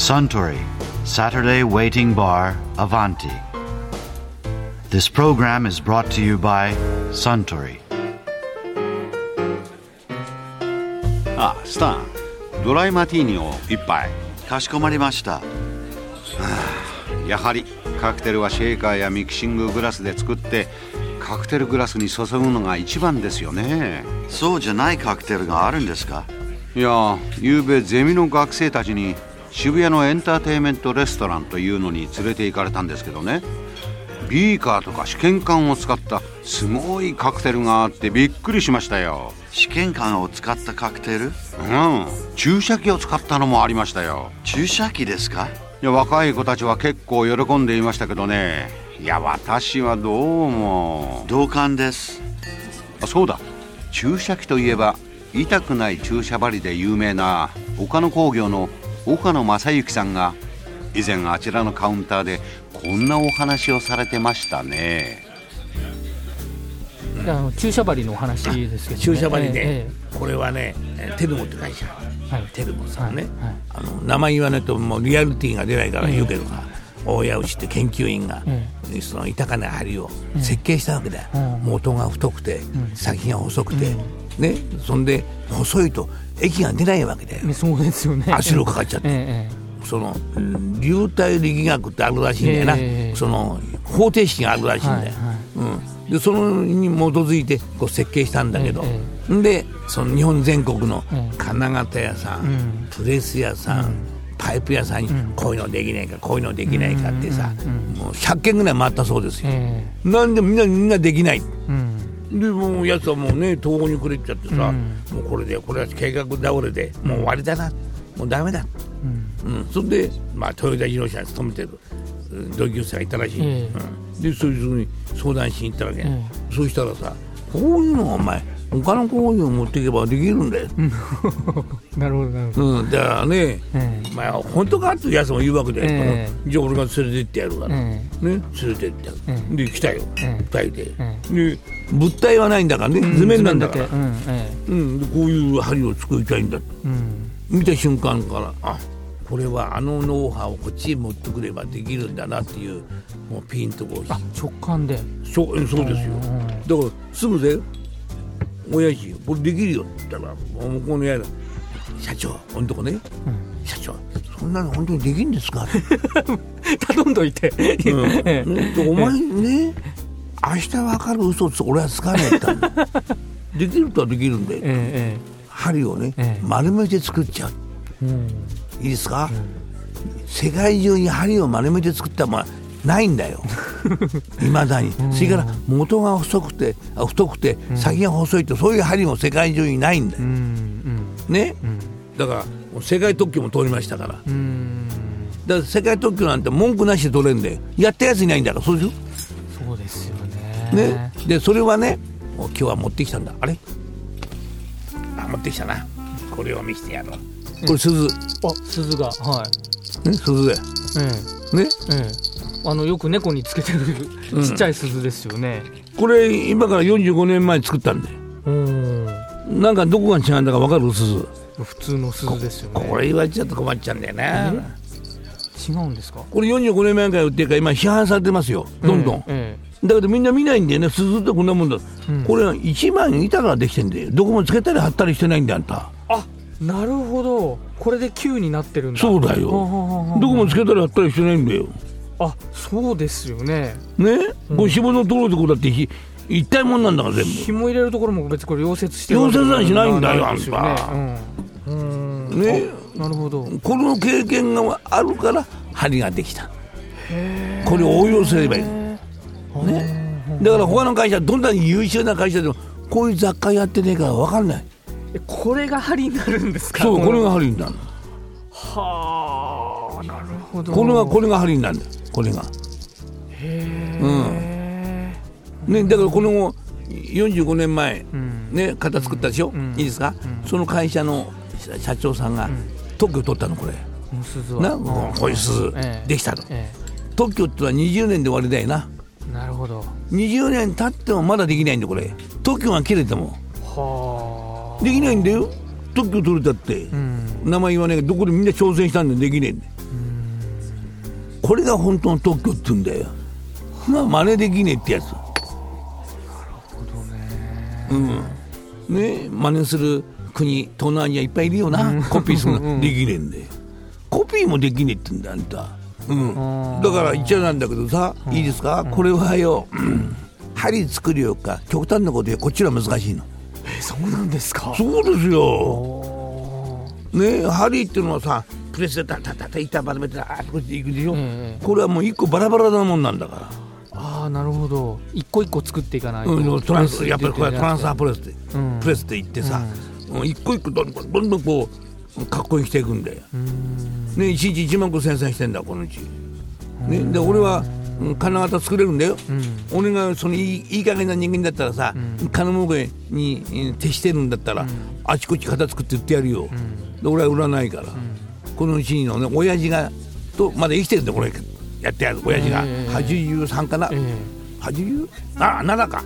Suntory Saturday Waiting Bar Avanti. This program is brought to you by Suntory. あスタンドライマティーニを一杯かしこまりました。やはりカクテルはシェーカーやミキシンググラスで作ってカクテルグラスに注ぐのが一番ですよねそうじゃないカクテルがあるんですか？いやゆうべゼミの学生たちに渋谷のエンターテインメントレストランというのに連れて行かれたんですけどね。ビーカーとか試験管を使ったすごいカクテルがあってびっくりしましたよ。試験管を使ったカクテル？うん。注射器を使ったのもありましたよ。注射器ですか？いや若い子たちは結構喜んでいましたけどね。いや私はどうも。同感です。あそうだ。注射器といえば痛くない注射針で有名な岡野工業の岡野正幸さんが以前あちらのカウンターでこんなお話をされてましたね。あの注射針のお話ですけど、ね、注射針ね、えこれはねえーテルモって会社えはい。テルモさんね、はい。あの名前言わないともうリアリティが出ないから言うけどさ、大谷牛って研究員が、えその痛かない針を設計したわけだよ、うん。元が太くて、先が細くて、ね。そんで細いと液が出ないわけだよ、ねそうですよね。圧力かかっちゃって。ええそのうん流体力学ってあるらしいんだよな、ええその方程式があるらしいんだよ、うん、でそのに基づいてこう設計したんだけど、でその日本全国のええ金型屋さん、ん。プレス屋さん、パイプ屋さんにこういうのできないかこういうのできないかってさ、もう100件ぐらい回ったそうですよ、えなんでみんなみんなできないでもうやつはもうね東宝にくれちゃってさ、もうこれでこれは計画倒れでもう終わりだな。もうダメだ、うん。それで、まあ、トヨタ自動車に勤めてるうん同級生がいたらしい、ええ。うん、でそいつに相談しに行ったわけ、えそうしたらさこういうのはお前他の工業を持っていけばできるんだよ、なるほどなるほど。うん、だからね、えまあ本当かってやつも言うわけで、えじゃあ俺が連れてってやるから、えね連れてってやる、えで来たよ、え二人で、えで物体はないんだからね、図面なんだから、うん。えうん、でこういう針を作りたいんだうん。見た瞬間からあこれはあのノウハウをこっちへ持ってくればできるんだなっていうもうピンとこう。あ直感で。そうそうですよ。うんだからすぐで「親父これできるよ」って言ったら向こうのやら社長ほんとこね、社長そんなの本当にできるんですか? 」頼んどいて、うん。お前ね明日わかる嘘つ俺はつかねえったんだできるとはできるんでえ針をね、ええ。丸めて作っちゃう。えうん。いいですか、世界中に針を丸めて作ったものはないんだよ。いまだに。それから元が細くてあ太くて先が細いってそういう針も世界中にないんだよ、うんね、だから世界特許も通りましたから。だかうん。うんら世界特許なんて文句なしで取れんでやったやついないんだからそうでしそうですよょ、ね。ね、でそれはね今日は持ってきたんだ。あれ？あ持ってきたな。これを見せてやろう。これ鈴、ね、あ鈴がはい。鈴だよえね。えええあのよく猫につけてるちっちゃい鈴ですよね、これ今から45年前に作ったんだようん。なんかどこが違うんだか分かる鈴？普通の鈴ですよね。これ言われちゃうと困っちゃうんだよな。違うんですか？これ45年前から売ってるから今批判されてますよ。どんどん、えだけどみんな見ないんだよね鈴ってこんなもんだ、うん。これは1枚板からできてんだよ。どこもつけたり貼ったりしてないんだよあんた。えあなるほど。これで9になってるんだ。そうだよ。どこもつけたり貼ったりしてないんだよあそうですよね。ね、これ紐の取るとこだってひ一体もんなんだから全部。紐入れるところも別にこれ溶接してる溶接なんしないんだよわけじゃないですよね。うん。うん。ね？あなるほど。この経験があるから針ができた。これを応用すればいい。ね？だから他の会社どんなに優秀な会社でもこういう雑貨やってねえから分かんない。えこれが針になるんですか？そうこれがは針になるはあなるほど。これがこれが針になるんだよこれが。へねだからこの45年前ん。ね型作ったでしょ？いいですか？その会社の社社長さんが特許取ったのこれ。なうん。こういう鈴。ええ。できたのえ特許ってのは20年で終わりだよな。えなるほど。20年経ってもまだできないんだよこれ。特許が切れても。はあ。できないんだよ。特許取れたって、うん。名前言わないけどどこでみんな挑戦したんでできねえんだよこれが本当の特許って言うんだよ。まあ真似できねえってやつ。うん。ね真似する国東南アジアいっぱいいるよな、コピーするのできねえんだよ。コピーもできねえって言うんだあんた。うん、だから一応なんだけどさ、いいですか、これはよ、うん。針作るよか極端なこと言うこっちは難しいの。えそうなんですか？そうですよ。ね針っていうのはさプレスでタタタタ板まとめてあーっとこっち行くでしょ、ええこれはもう一個バラバラなもんなんだから。ああなるほト一個一個作っていかないと、うん、トランスやっぱりこれはトランスファープレスで、うん。プレスでいってさ、うん。一個一個どんどんどんどんこうかっこよくしていくんだよ、ね一日1万個生産してんだこのうち、ね、で俺はうん金型作れるんだよ、俺がそのいいいい加減な人間だったらさ、金儲けにえー徹してるんだったら、あちこち型作って売ってやるよ、で俺は売らないから、このうちのね親父がとまだ生きてるんだよこれ。やってやる親父が、ええ。83かな、ええ。80? あ7か、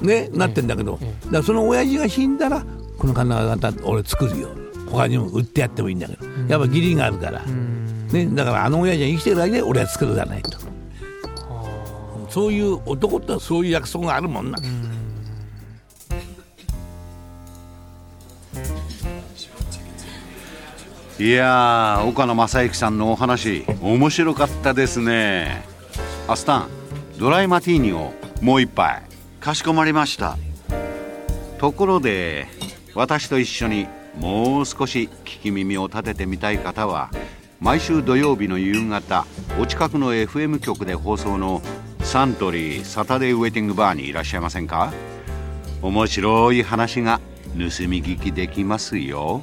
ねなってんだけど、だからその親父が死んだらこの金型俺作るよ。他にも売ってやってもいいんだけど、やっぱ義理があるから、ね、だからあの親父が生きてる間に俺は作るじゃないと、そういう男ってそういう約束があるもんな、いやー岡野正之さんのお話面白かったですね。アスタンドライマティーニをもう一杯かしこまりました。ところで私と一緒にもう少し聞き耳を立ててみたい方は毎週土曜日の夕方お近くの FM 局で放送のサントリーサタデーウェイティングバーにいらっしゃいませんか？面白い話が盗み聞きできますよ。